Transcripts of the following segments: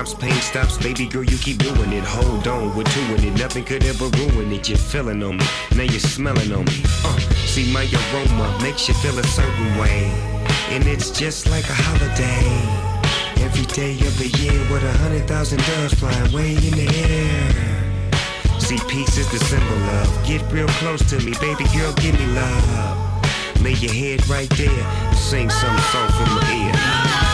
Pain stops, baby girl, you keep doing it. Hold on, we're doing it. Nothing could ever ruin it. You're feeling on me, now you're smelling on me. Uh, see my aroma makes you feel a certain way, and it's just like a holiday. Every day of the year with a hundred thousand doves flying way in the air. See, peace is the symbol of. Get real close to me, baby girl, give me love. Lay your head right there, sing some song from the ear.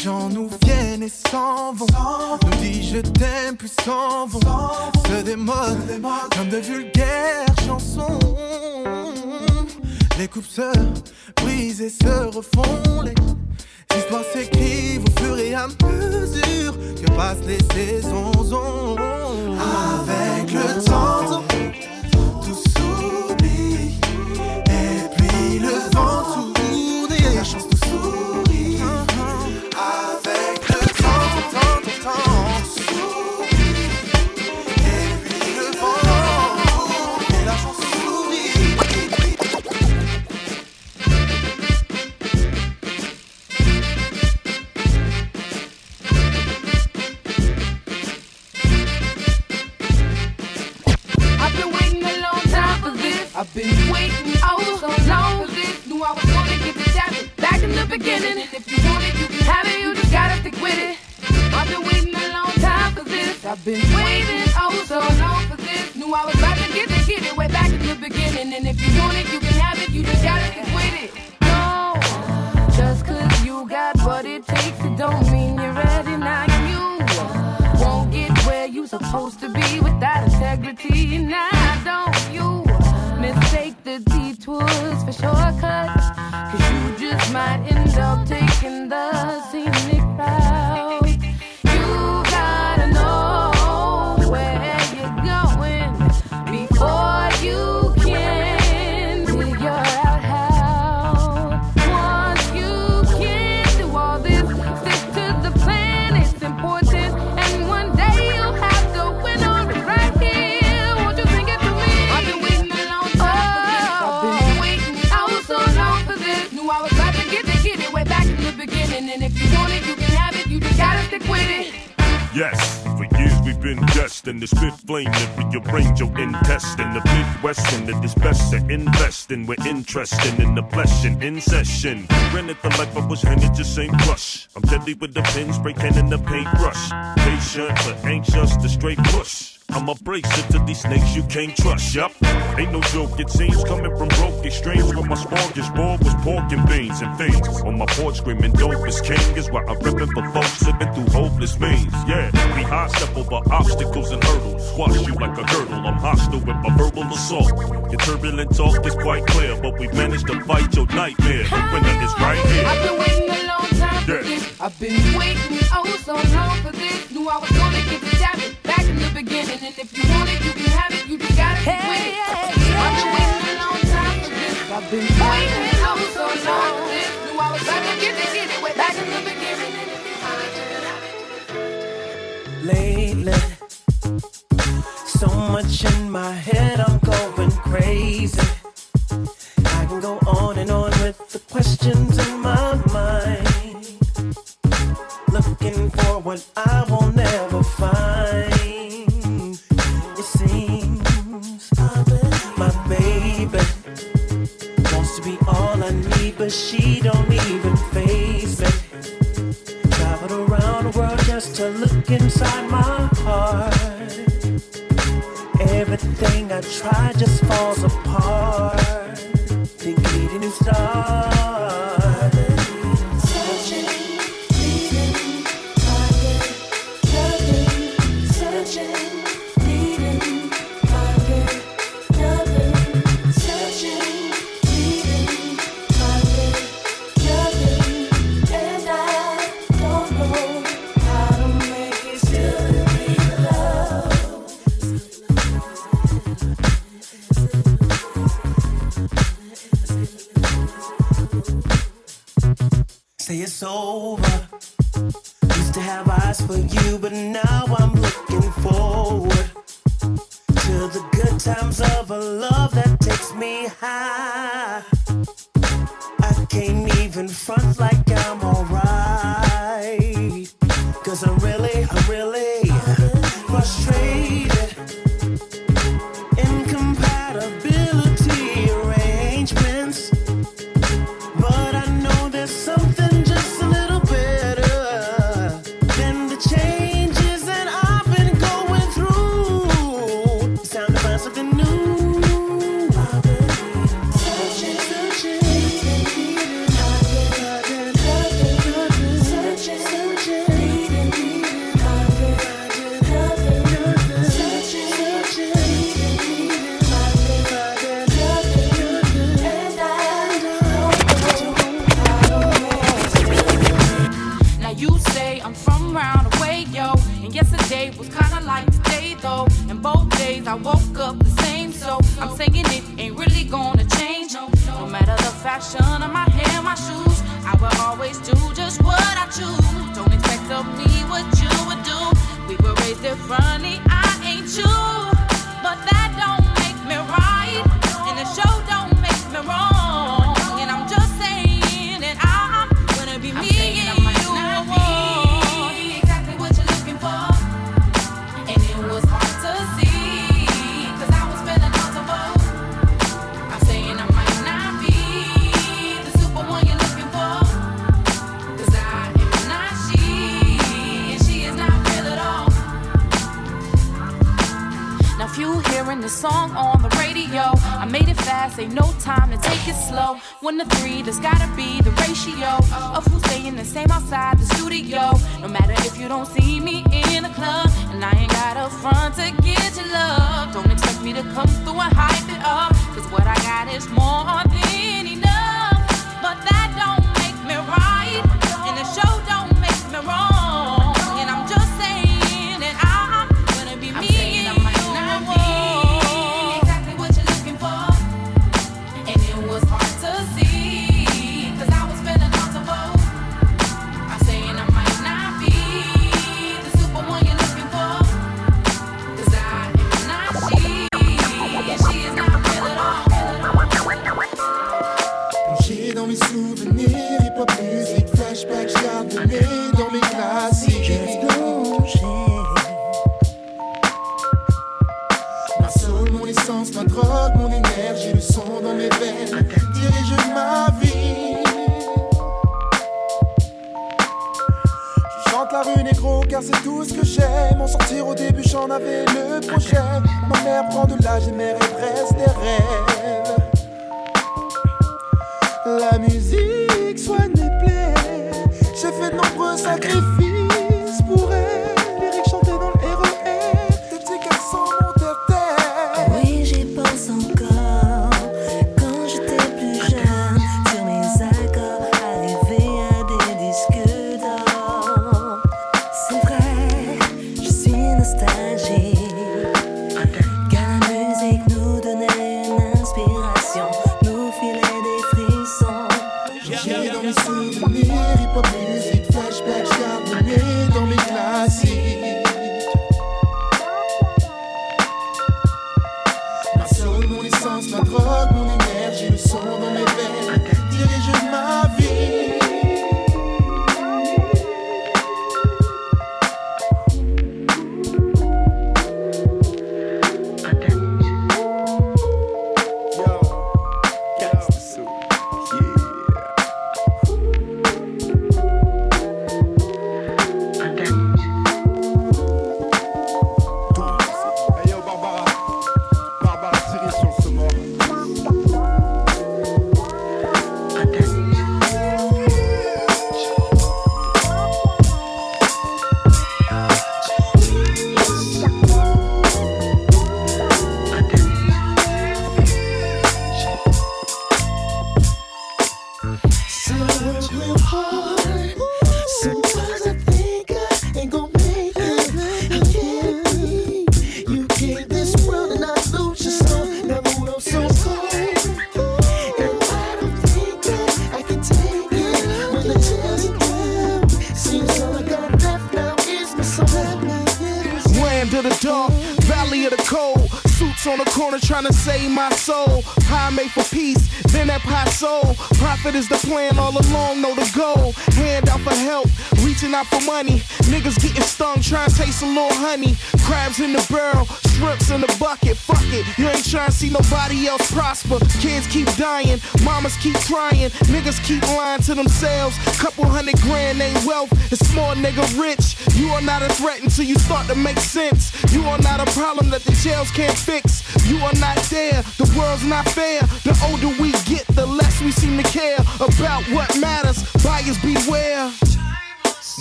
Gens nous viennent et s'en vont. Nous disent je t'aime, puis s'en vont. Se démodent comme de vulgaires chansons. Les coupes se brisent et se refont. Les histoires s'écrivent au fur et à mesure que passent les saisons. Avec le temps, if you want it, you can have it. You just gotta stick with it. No, just cause you got what it takes, it don't mean you're ready now. You won't get where you supposed to be without integrity. Now destined to spit flame to rearrange your intestine. The Midwestern that is best to invest in. We're interested in the flesh and in session. Rented the life I was handed just ain't rush. I'm deadly with the pen, spray can and the paintbrush. Patient but anxious to straight push. I'm a bracer to these snakes you can't trust. Yup, ain't no joke. It seems coming from broke extremes where my smallest board was pork and beans and things. On my porch screaming dope is king is why I'm ripping for folks living through hopeless means. Yeah, we high step over obstacles and hurdles. Squash you like a girdle. I'm hostile with my verbal assault. Your turbulent talk is quite clear, but we managed to fight your nightmare. The winner is right here. I've been waiting a long time for this. I've been waiting oh so long for this. Knew I was gonna get the jacket back in the beginning. And if you want it, you can have it. You just gotta stick with it. I've been waiting a long time for this. I've been waiting oh so long for this. Knew I was about to get it, get it way back in the beginning. And if you want it, you can have it. lately. So much in my head, I'm going crazy. I can go on and on with the questions in my mind. Looking for what I will never she don't souvenirs, hip hop musique, flashback, j'arde dans les classiques. Ma soul, mon essence, ma drogue, mon énergie, le son dans mes veines, dirige ma vie. Je chante la rue négro car c'est tout ce que j'aime. En sortir au début, j'en avais le projet. Ma mère prend de l'âge et mère reste des rêves. La musique soigne mes plaies. J'ai fait de nombreux sacrifices. Honey. Crabs in the barrel, shrimps in the bucket. Fuck it, you ain't trying to see nobody else prosper. Kids keep dying, mamas keep crying, niggas keep lying to themselves. Couple hundred grand ain't wealth, it's small nigga rich. You are not a threat until you start to make sense. You are not a problem that the jails can't fix. You are not there, the world's not fair. The older we get, the less we seem to care about what matters. Buyers beware.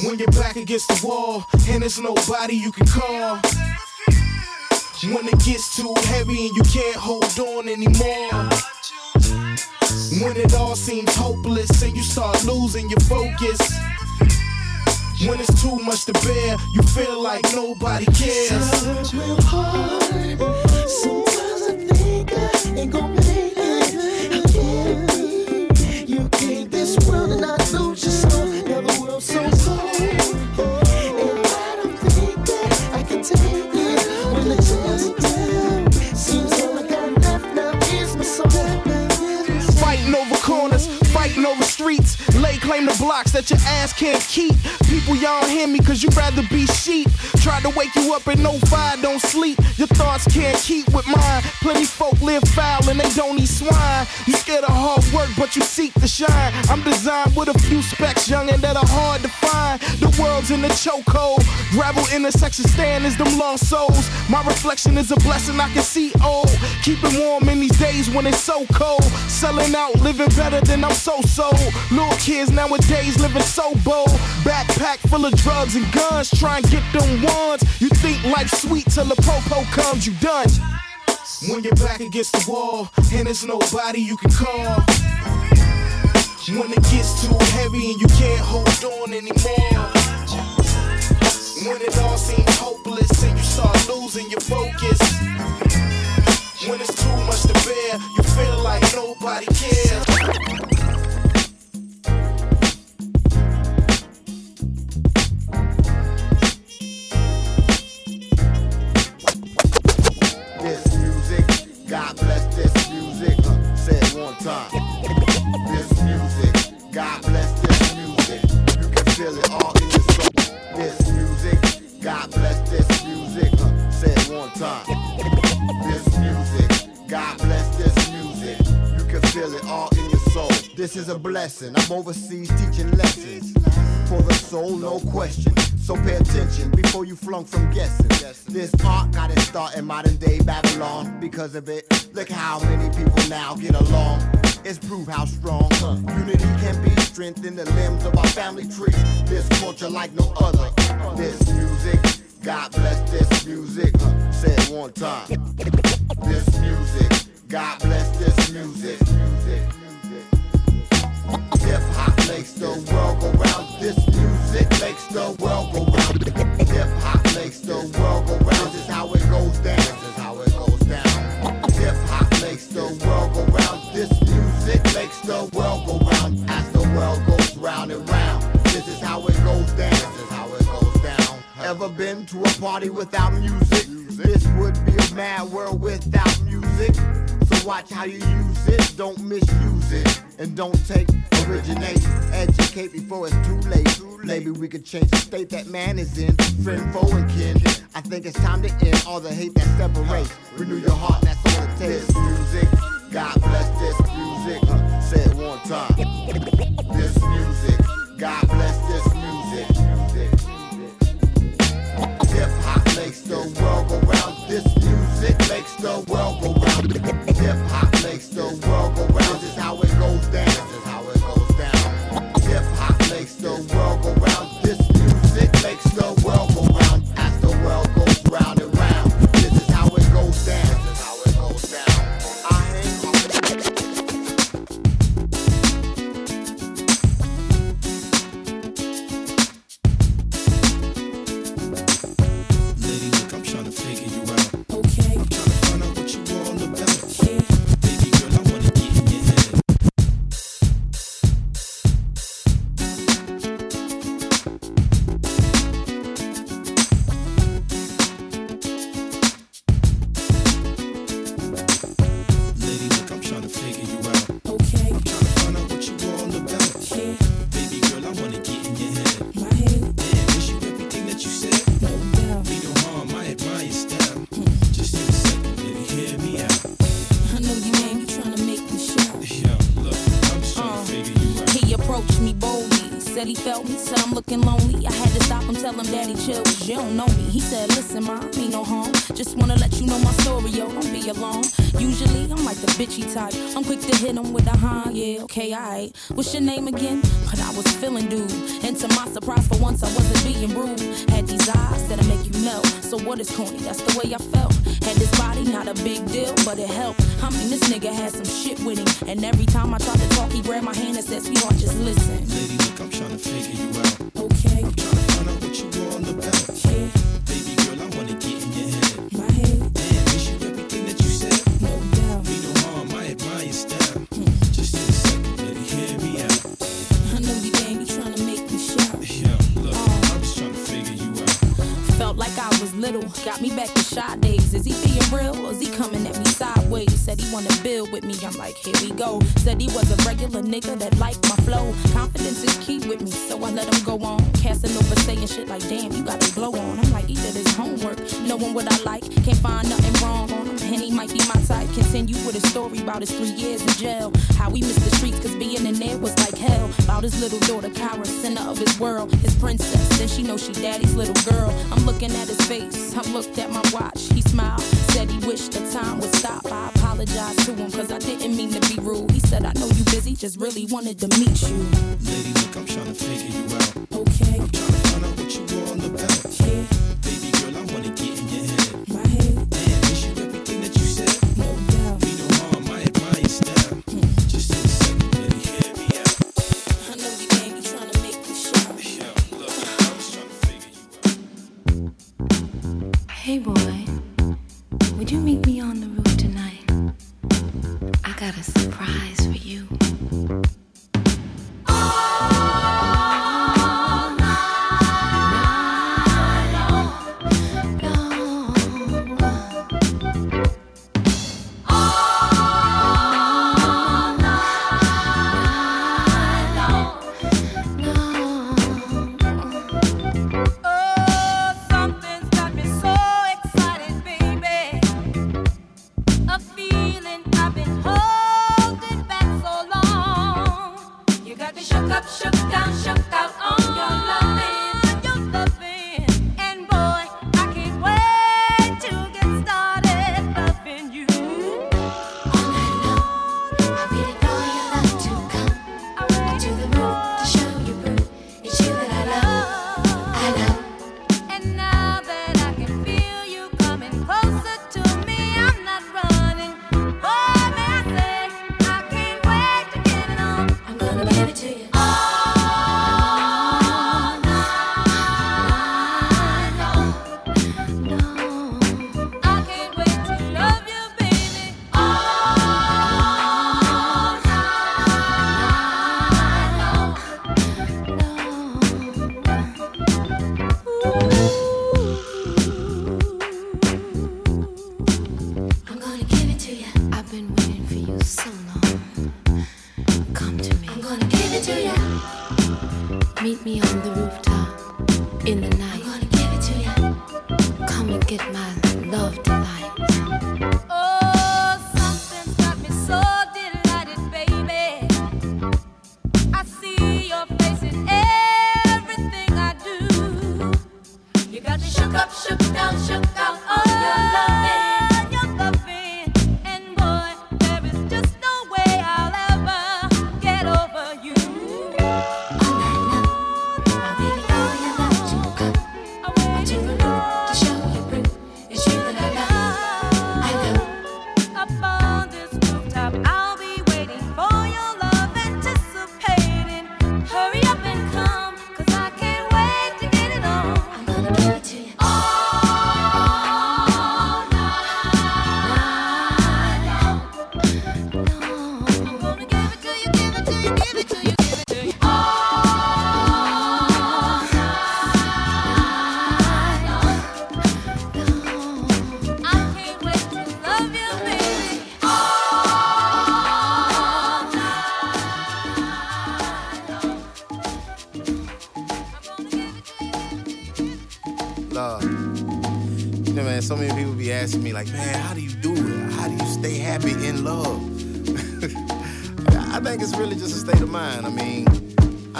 When you're back against the wall and there's nobody you can call. When it gets too heavy and you can't hold on anymore. When it all seems hopeless and you start losing your focus. When it's too much to bear, you feel like nobody cares. Sometimes I think I ain't gonna ass can't keep. People, y'all hear me cause you rather be sheep. Try to wake you up and no oh fire, don't sleep. Your thoughts can't keep with mine. Plenty folk live foul and they don't eat swine. But you seek to shine. I'm designed with a few specs, young and that are hard to find. The world's in the chokehold. Gravel intersection stand is them lost souls. My reflection is a blessing I can see old. Keep it warm in these days when it's so cold. Selling out, living better than I'm so so. Little kids nowadays living so bold. Backpack full of drugs and guns, try and get them ones. You think life's sweet till the popo comes, you done. When you're back against the wall and there's nobody you can call. When it gets too heavy and you can't hold on anymore. When it all seems hopeless and you start losing your focus. When it's too much to bear, you feel like nobody cares. God bless this music. You can feel it all in your soul. This music, God bless this music. Uh, say it one time. This music, God bless this music. You can feel it all in your soul. This is a blessing. I'm overseas teaching lessons for the soul, no question. So pay attention before you flunk from guessing. This art got its start in modern day Babylon. Because of it, look how many people now get along. It's proof how strong unity can be. Strength in the limbs of our family tree. This culture like no other. This music, God bless this music. Uh, Say it one time. This music, God bless this music. music. Hip hop makes the world go round. This music makes the world go down. Ever been to a party without music? This would be a mad world without music. So watch how you use it, don't misuse it. And don't take, originate, educate before it's too late. Maybe we could change the state that man is in. Friend, foe, and kin. I think it's time to end all the hate that separates. Renew your heart, that's all it takes. This music, God bless this music. Say it one time. This music, God bless this music. Hip hop makes the world go round. This music makes the world go round. Hip hop makes the world go round. okay, I. What's your name again? But I was feeling dude. And to my surprise, for once I wasn't being rude. Had these eyes that'll make you melt. So what is corny? That's the way I felt. Had this body, not a big deal, but it helped. I mean, this nigga had some shit with him. And every time I tried to talk, he grabbed my hand and said, Sweetheart, just listen. Lady, look, I'm trying to figure you out. said he was a regular nigga that liked my flow. Confidence is key with me, so I let him go on. Casting over saying shit like, damn, you got a glow on. I'm like, "Either this homework, knowing what I like. Can't find nothing wrong on him. Henny might be my type. Continue with a story about his three years in jail. How we missed the streets, cause being in there was like hell. About his little daughter, Kyra, center of his world. His princess, Then she knows she daddy's little girl. I'm looking at his face, I looked at my watch. He smiled. Just really wanted to meet you. Lady, look, I'm trying to figure you out.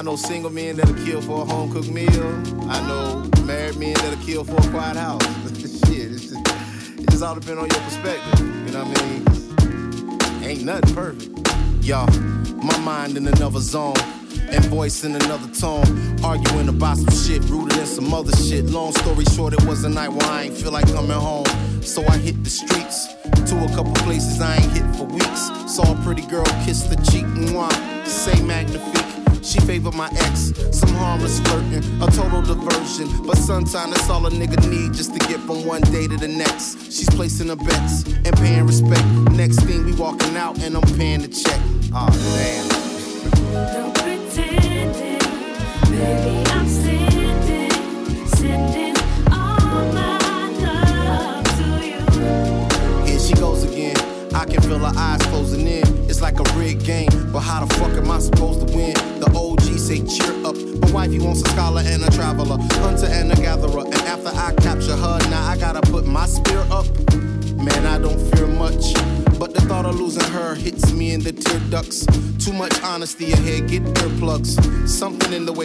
Know single men that'll kill for a home cooked meal. I know married men that'll kill for a quiet house. Shit, it's just, it just all depends on your perspective. You know what I mean? Ain't nothing perfect. Y'all, my mind in another zone. And voice in another tone, arguing about some shit rooted in some other shit. Long story short, it was a night where I ain't feel like coming home. So I hit the streets to a couple places I ain't hit for weeks. Saw a pretty girl kiss the cheek, and mwah, say magnifique. She favored my ex, some harmless flirting, a total diversion. But sometimes that's all a nigga need just to get from one day to the next. She's placing her bets and paying respect. Next thing we walking out and I'm paying the check. Ah, oh damn.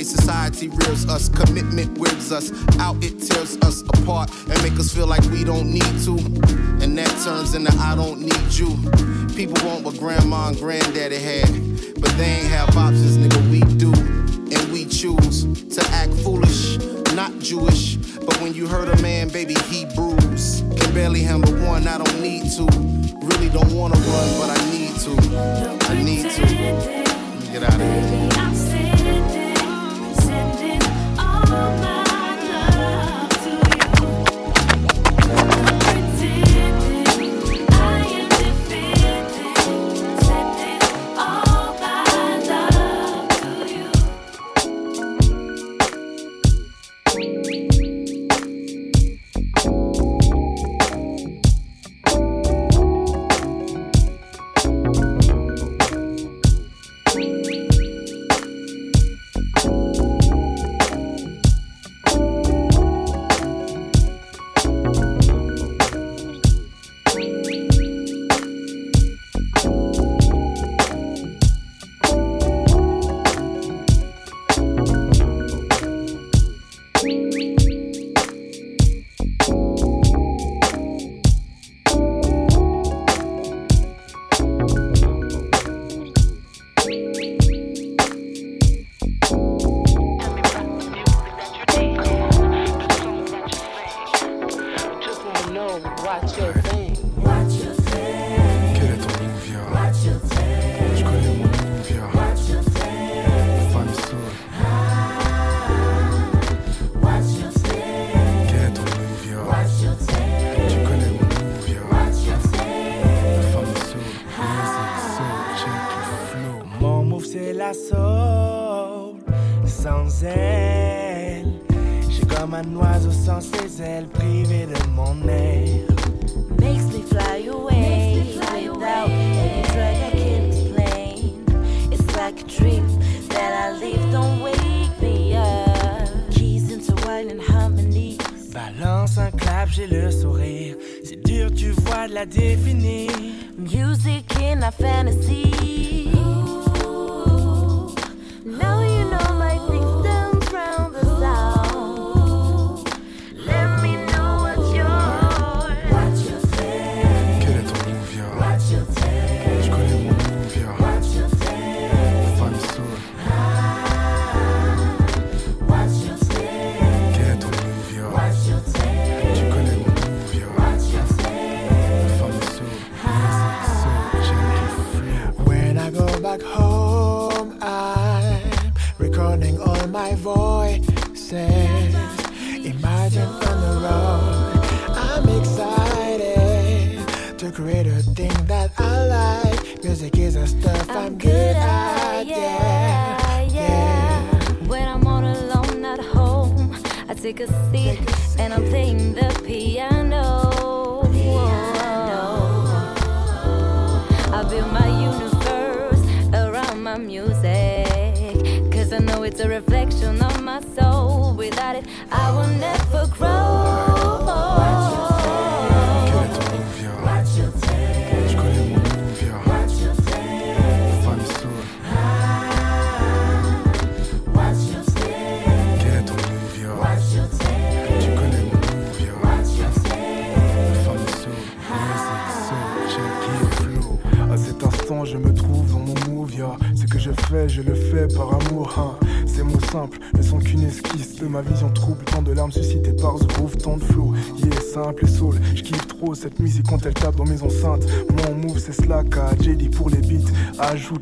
Society rears us, commitment wears us out, it tears us apart and make us feel like we don't need to. And that turns into I don't need you. People want what grandma and granddaddy had, but they ain't have options, nigga. We do, and we choose to act foolish, not Jewish. But when you hurt a man, baby, he bruise. Can barely handle one, I don't need to. Really don't wanna run, but I need to. I need to. Get out of here.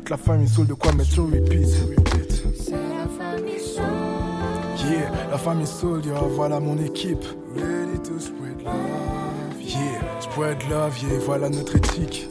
la famille Soul de quoi mettre sur repeat. C'est la famille Soul. Yeah, la famille Soul, yeah, voilà mon équipe. Ready to spread love. Yeah, spread love, yeah, voilà notre éthique.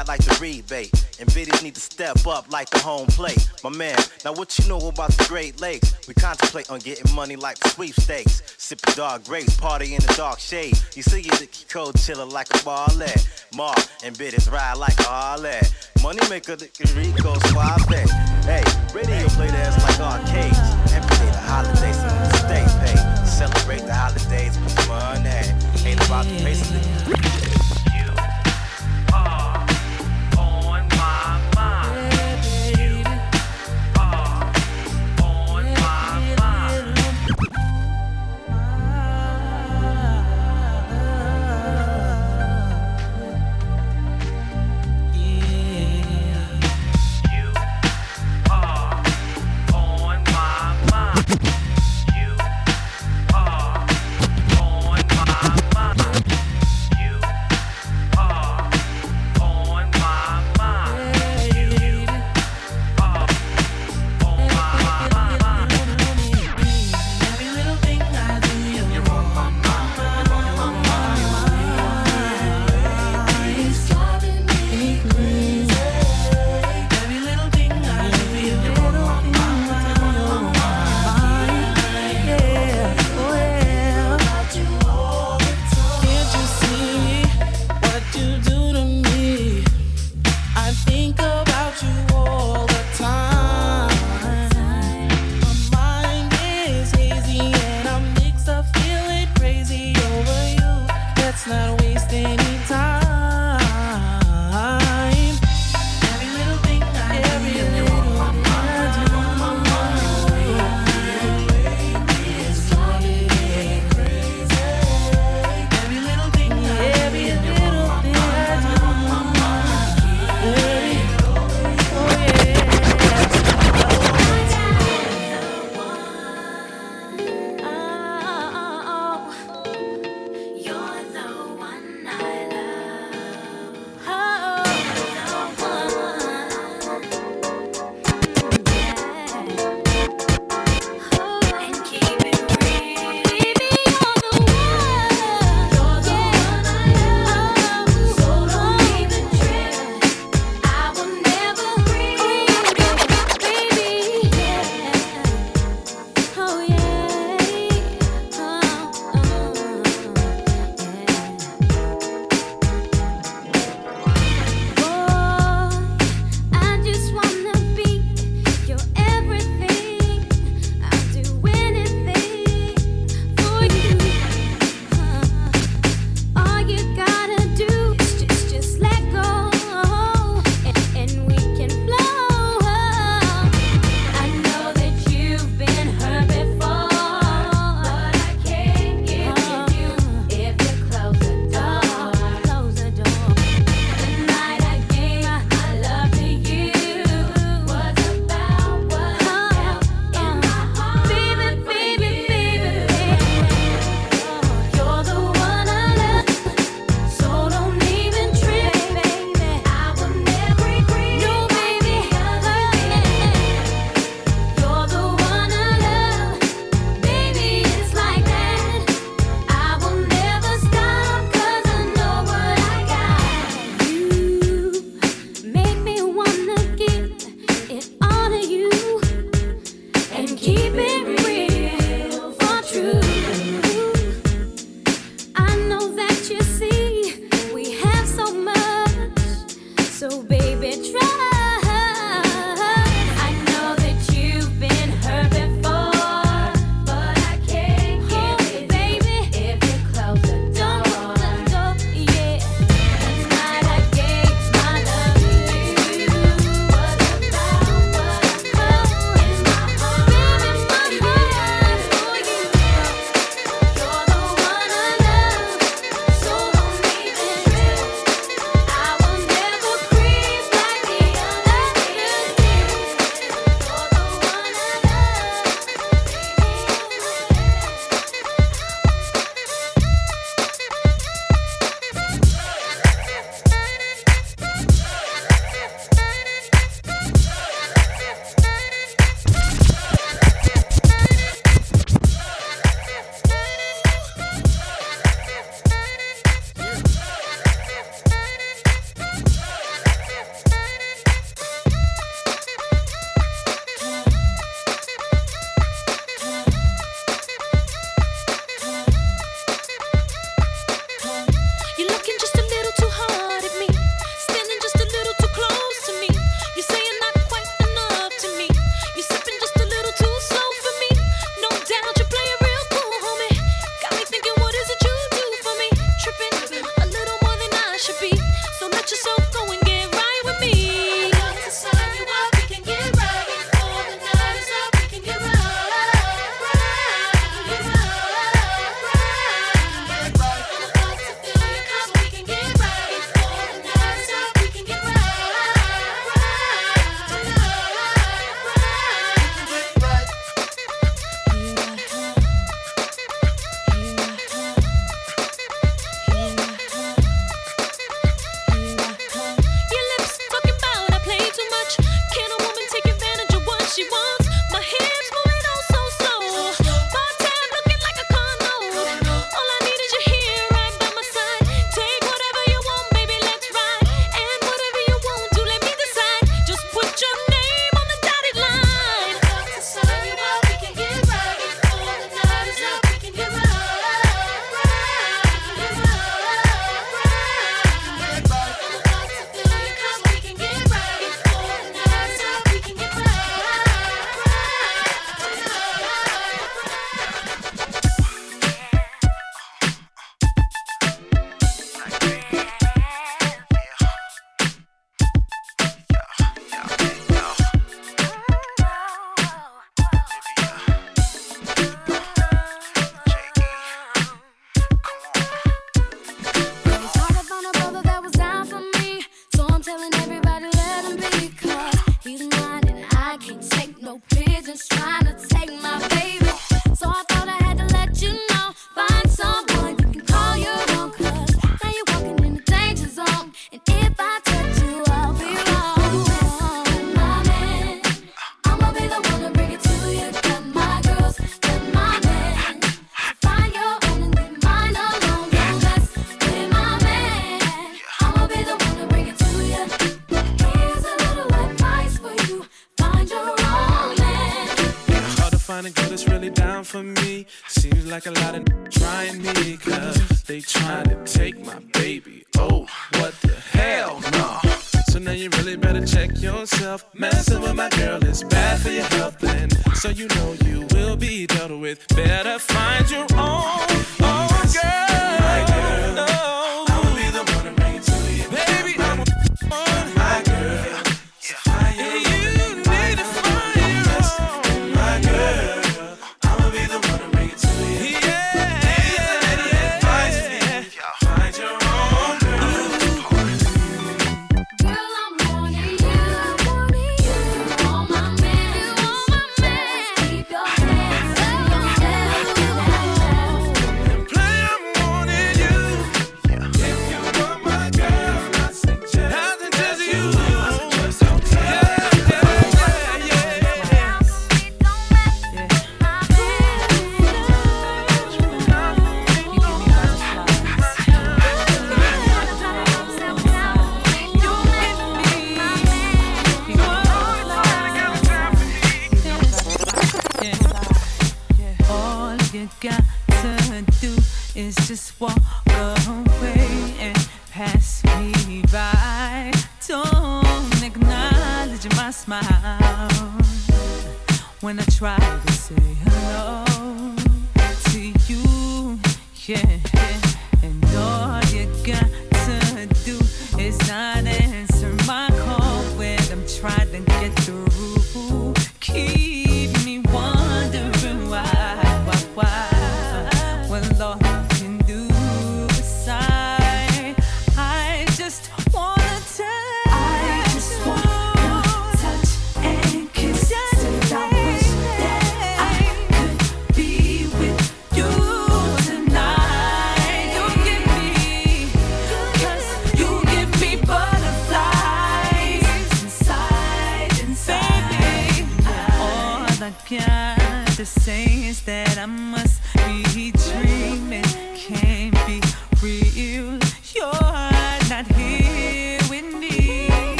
I like the rebate. And biddies need to step up like the home plate. My man, now what you know about the Great Lakes? We contemplate on getting money like the sweepstakes. Sipping dark grapes, party in the dark shade. You see you dicky cold chiller like a ballet. Ma and biddies ride like a harlot. Money maker the Rico suave. Hey, radio play the ass like arcades. Every day the holidays so the state pay. Celebrate the holidays with money. Ain't about the pacing.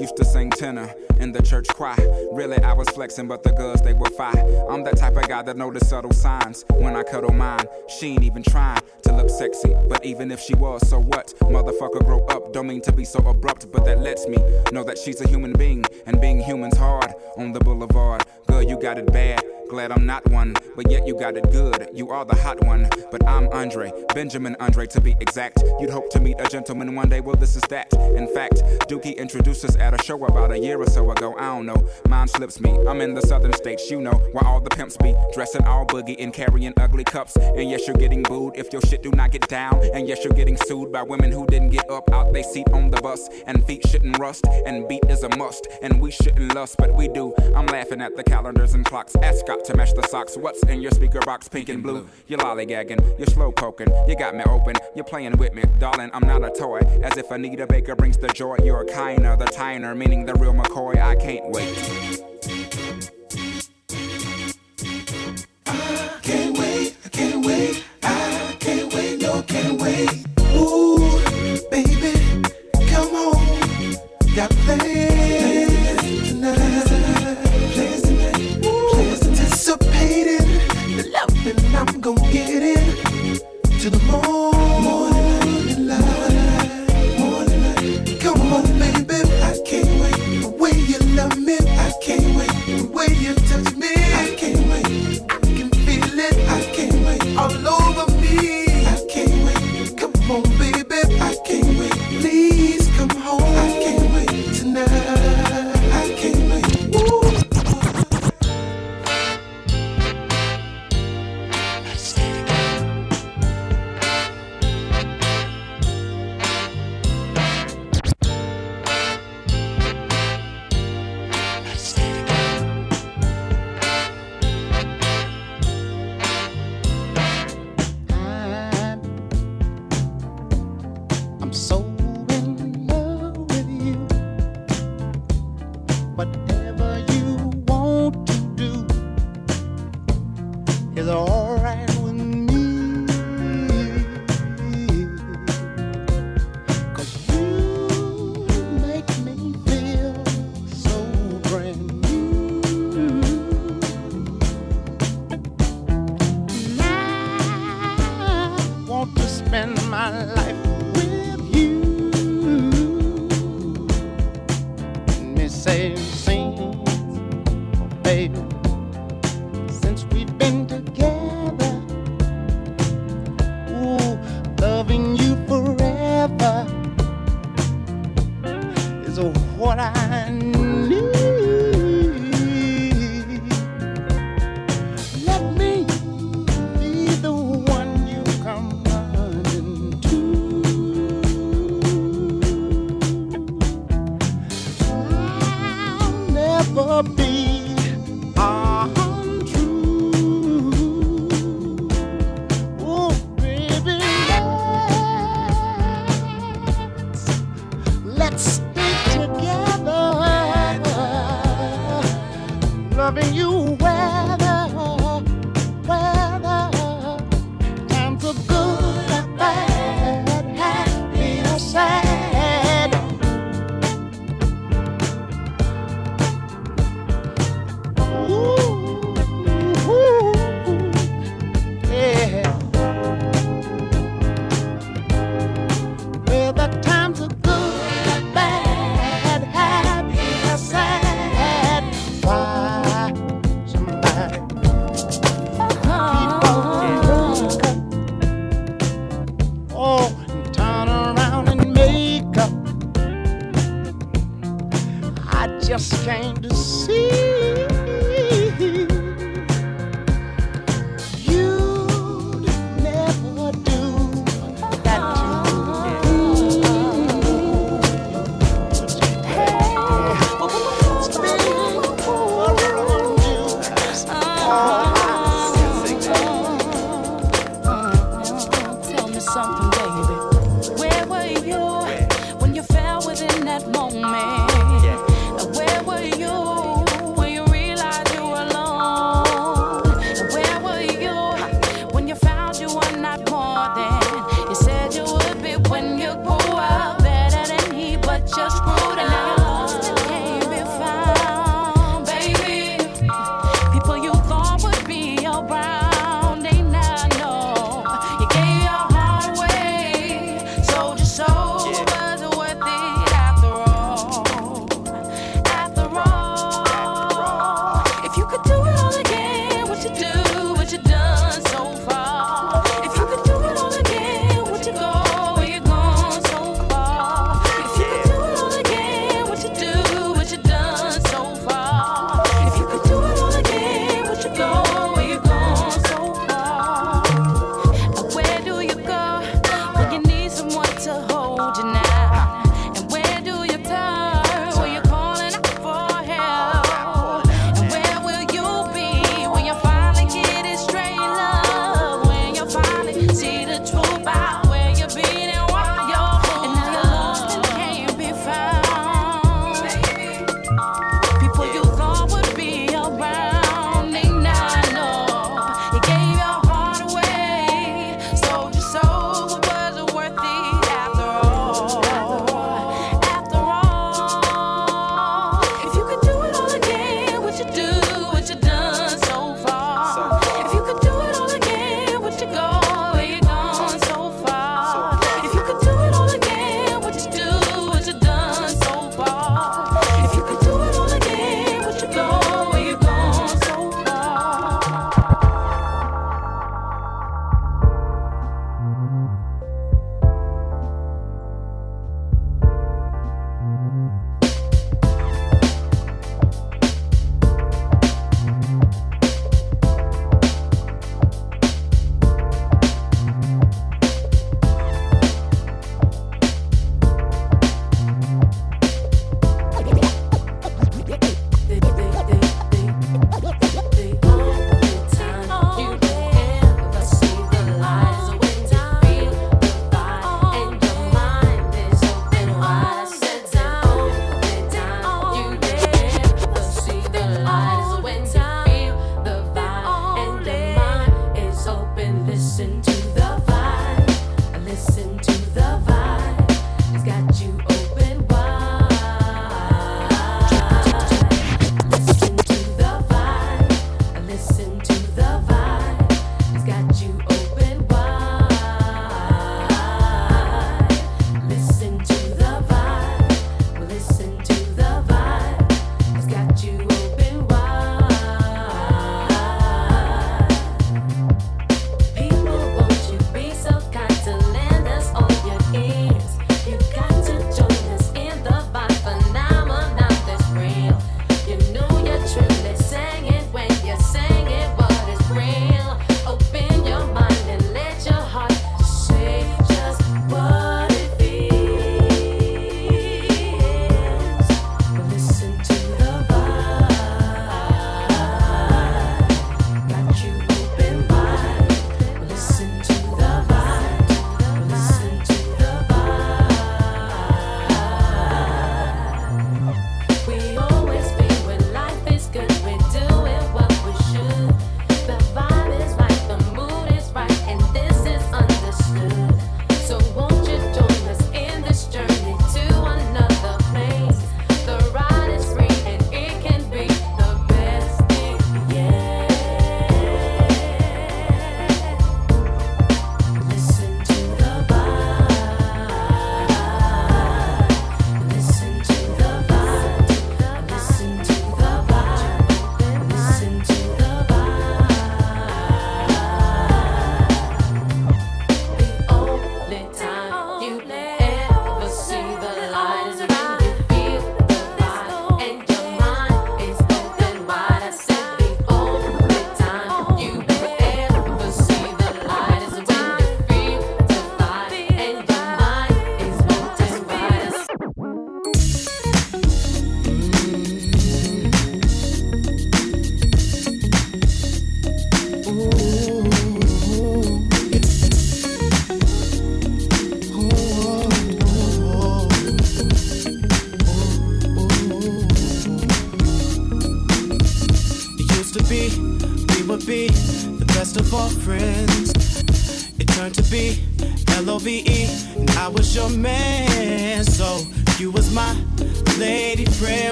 Used to sing tenor in the church choir. Really, I was flexing, but the girls they were fine. I'm that type of guy that the subtle signs when I cuddle mine. She ain't even trying to look sexy, but even if she was, so what? Motherfucker, grow up. Don't mean to be so abrupt, but that lets me know that she's a human being, and being human's hard on the boulevard. Girl, you got it bad. Glad I'm not one, but yet you got it good. You are the hot one, but I'm Andre, Benjamin Andre to be exact. You'd hope to meet a gentleman one day, well, this is that. In fact, Dookie introduced us at a show about a year or so ago. I don't know, mine slips me. I'm in the southern states, you know, where all the pimps be dressing all boogie and carrying ugly cups. And yes, you're getting booed if your shit do not get down. And yes, you're getting sued by women who didn't get up out they seat on the bus. And feet shouldn't rust, and beat is a must. And we shouldn't lust, but we do. I'm laughing at the calendars and clocks. Ask Scott to match the socks. What's in your speaker box, pink and blue? You're lollygagging, you're slow poking, you got me open, you're playing with me, darling. I'm not a toy. As if Anita Baker brings the joy. You're kinder, the tiner, meaning the real McCoy. I can't wait. Can't wait, I can't wait, I can't wait, no, can't wait. Ooh, baby, come on, got plans loving I'm gonna get in to the morning light. Morning light, come on, baby, I can't wait. The way you love me, I can't wait. The way you touch me, I can't wait. I can feel it, I can't wait. All over me, I can't wait. Come on, baby, I can't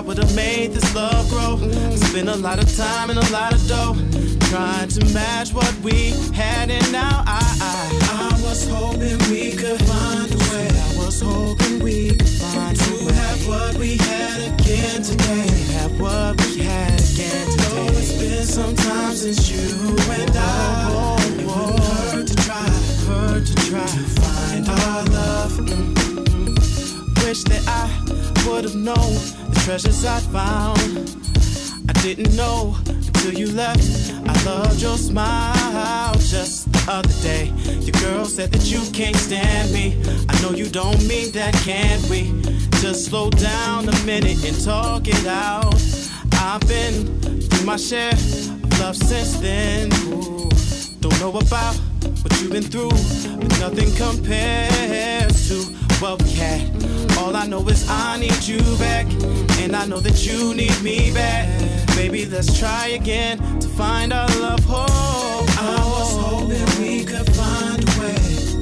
I I would've made this love grow. Spent a lot of time and a lot of dough trying to match what we treasures I found. I didn't know until you left. I loved your smile just the other day. Your girl said that you can't stand me. I know you don't mean that, can we? Just slow down a minute and talk it out. I've been through my share of love since then. Ooh, don't know about what you've been through, but nothing compares to what we had. All I know is I need you back, and I know that you need me back. Baby, let's try again to find our love whole. I was hoping we could find a way,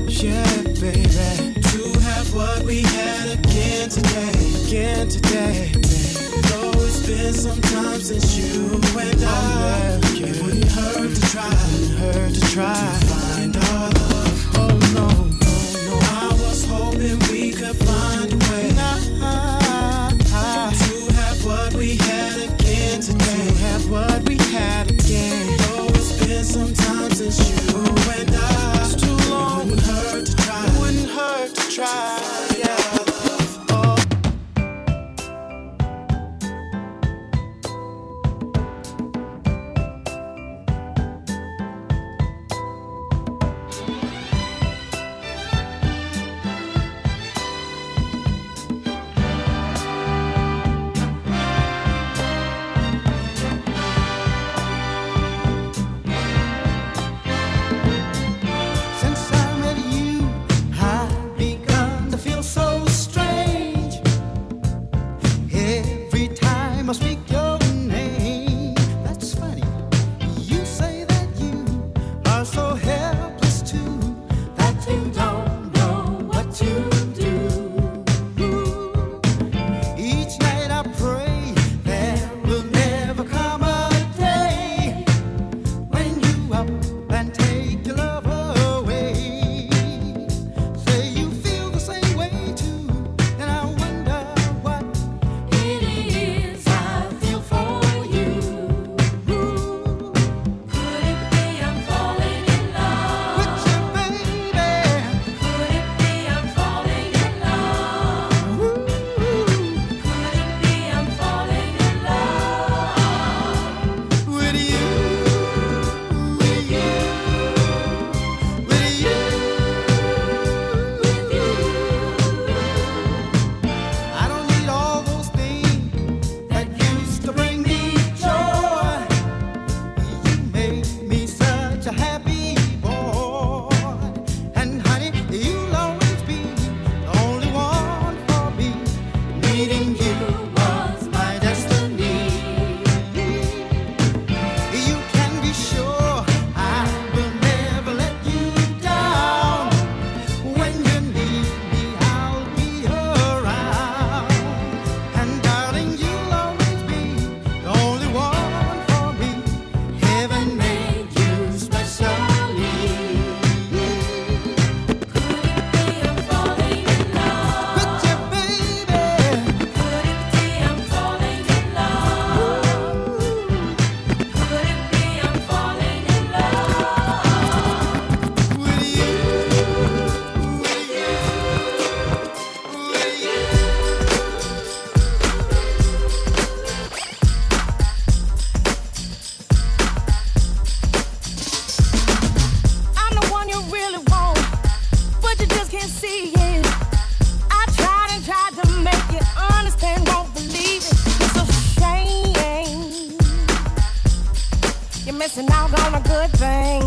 yeah, baby, to have what we had again today, again today. Though it's been some time since you and I, it wouldn't hurt to try, hurt to try on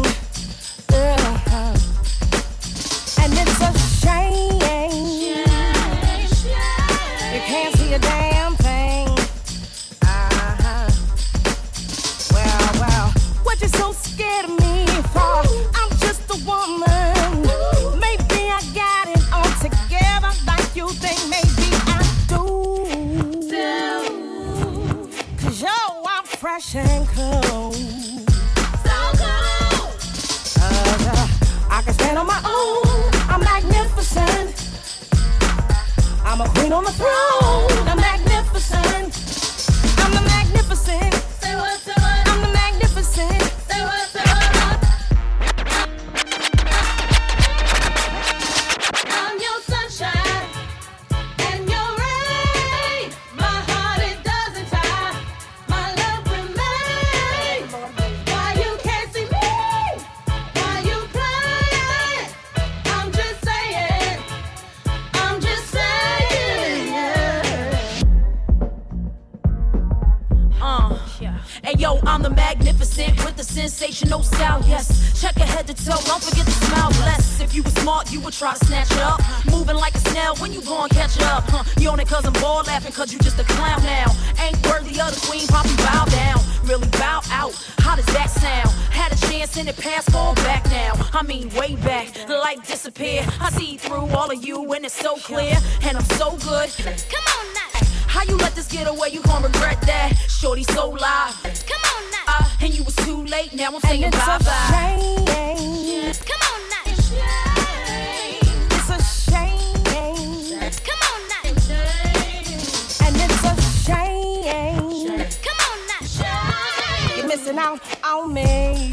sensational style, yes. Check your head to toe, don't forget to smile, bless. If you were smart, you would try to snatch it up. Moving like a snail when you gon' catch it up, huh? You on it cause I'm ball laughing cause you just a clown now. Ain't worthy of the queen, poppy bow down. Really bow out, how does that sound? Had a chance in the past, fall back now. I mean, way back, the light disappear. I see through all of you and it's so clear, and I'm so good. Come on now. How you let this get away? You gon' regret that. Shorty so live. Come on and you was too late. Now I'm saying it's bye a bye. shame. Come on now. It's a shame. Come on now. And it's a shame. Come on now. You're missing out on me.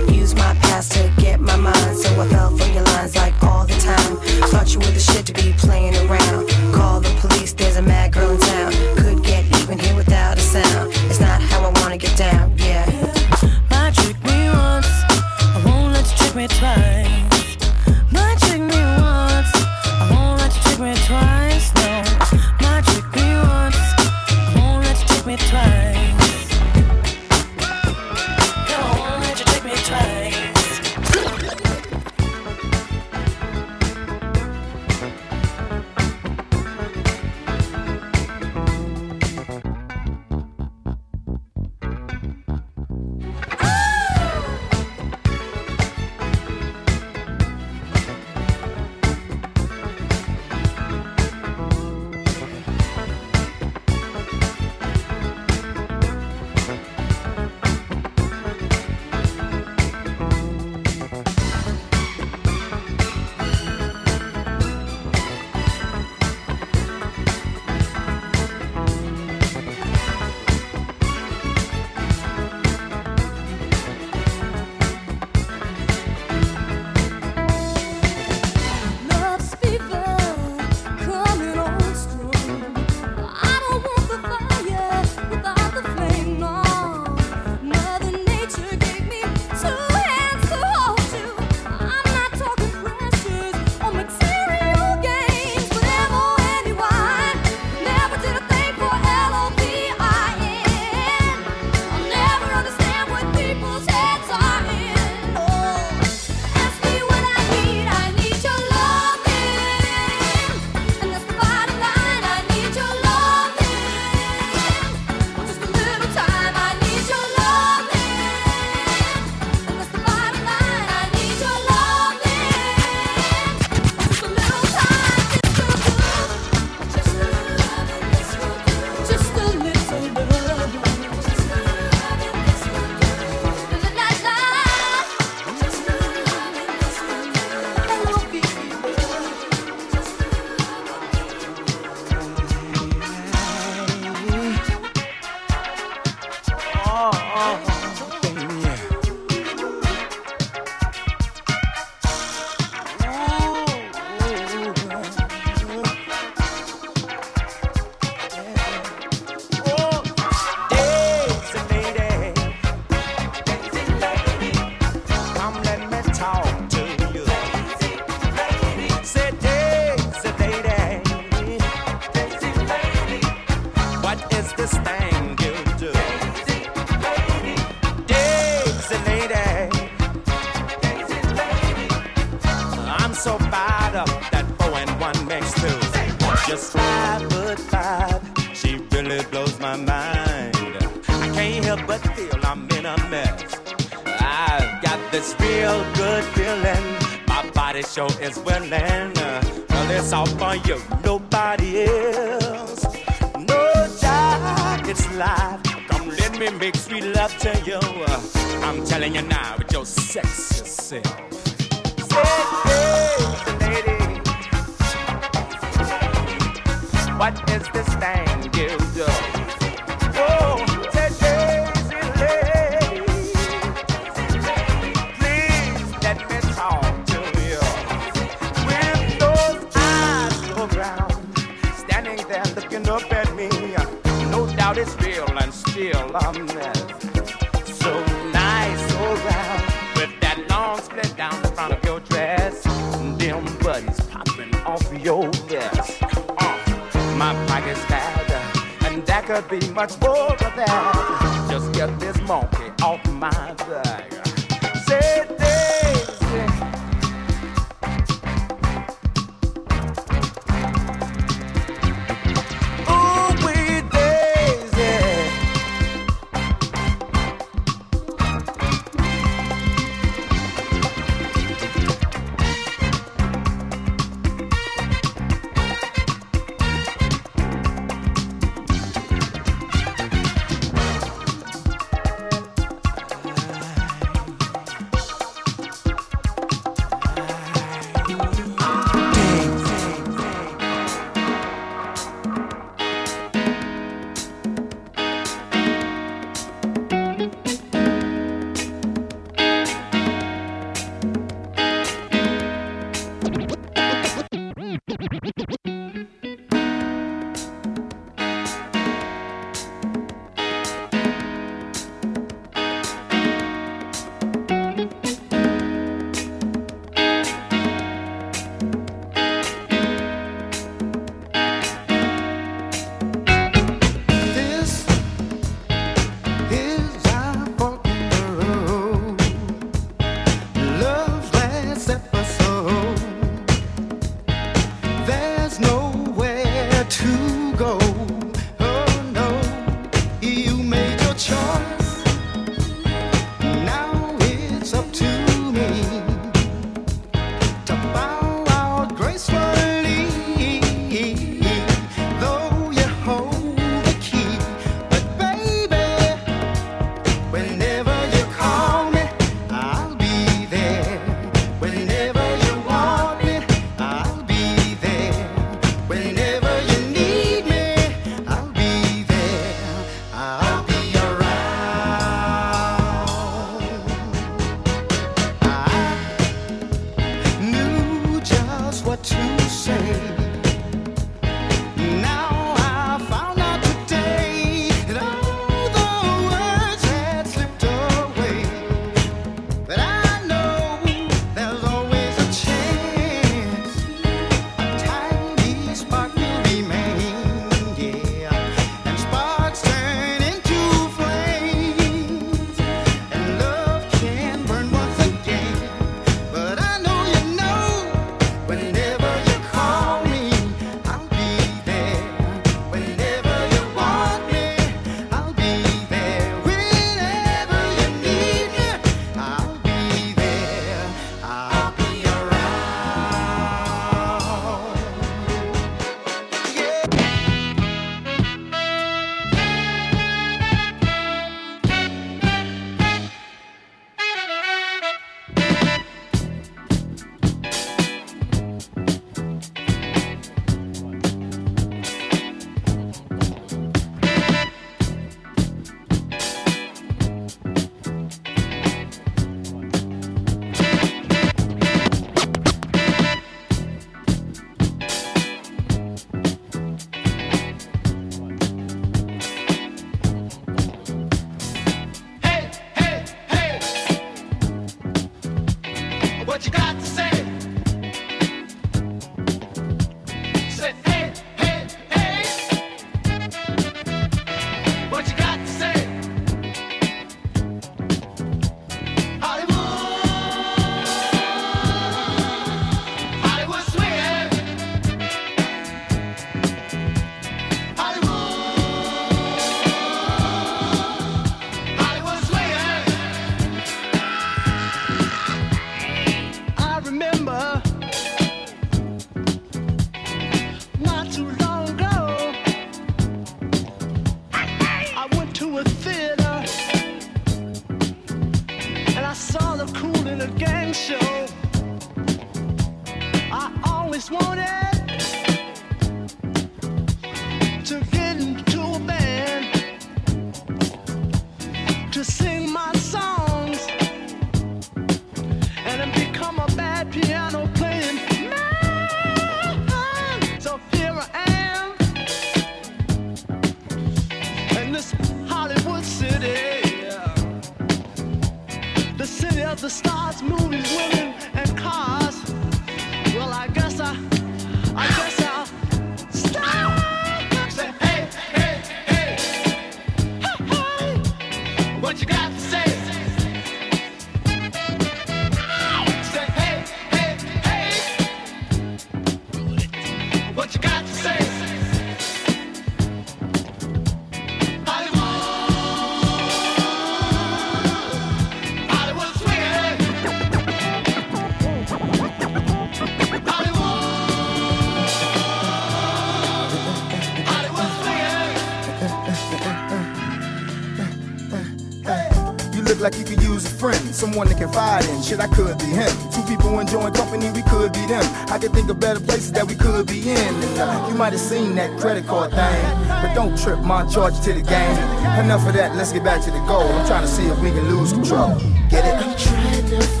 someone to confide in. Shit, I could be him. Two people enjoying company, we could be them. I could think of better places that we could be in. Uh, you might have seen that credit card thing, but don't trip my charge to the game. Enough of that, let's get back to the goal. I'm trying to see if we can lose control. Get it?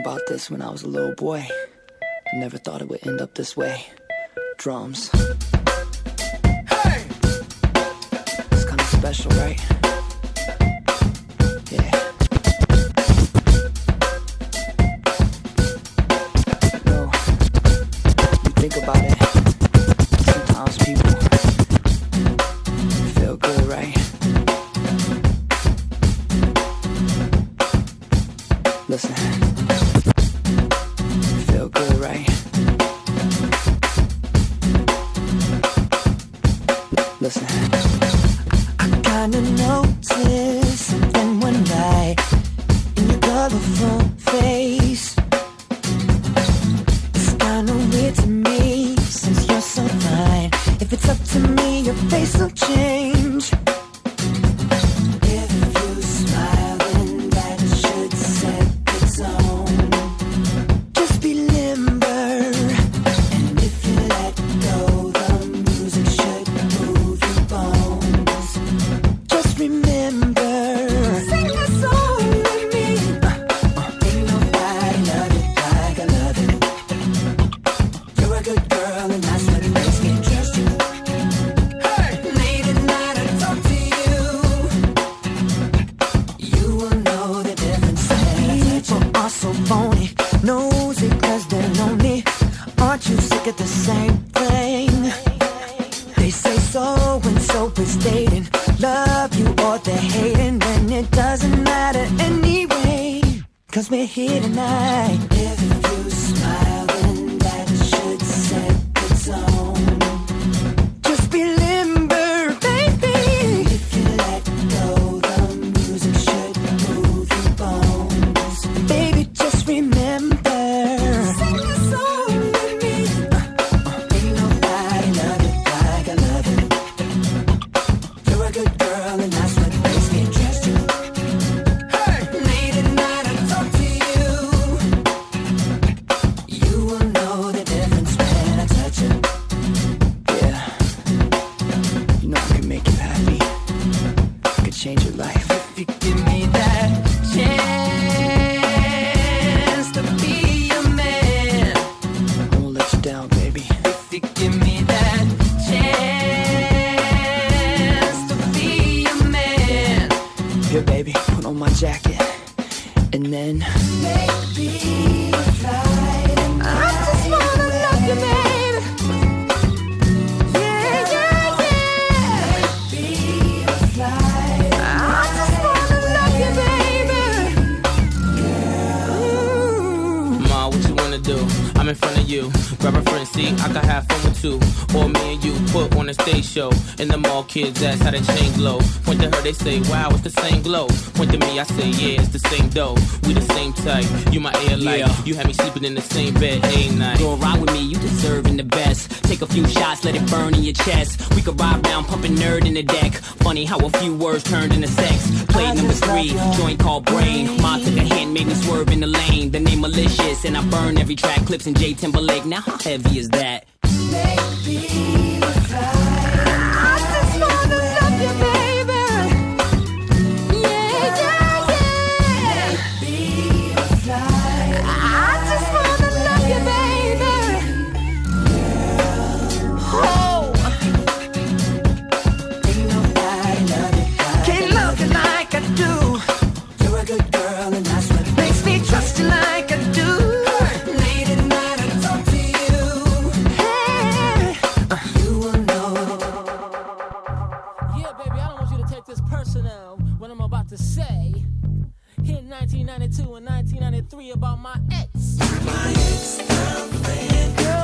about this when I was a little boy. I never thought it would end up this way. Drums. listen. I, kinda noticed something one night in your colorful face. It's kinda weird to me since you're so fine. If it's up to me, your face will change. your chest. We could ride round, pumping N.E.R.D. in the deck. Funny how a few words turned into sex. Play number three, joint called brain. Ma took a hand, made me swerve in the lane. The name malicious, and I burn every track. Clipse in J Timberlake. Now how heavy is that? this personal, what I'm about to say. In 1992 and 1993 about my ex. My ex-girlfriend.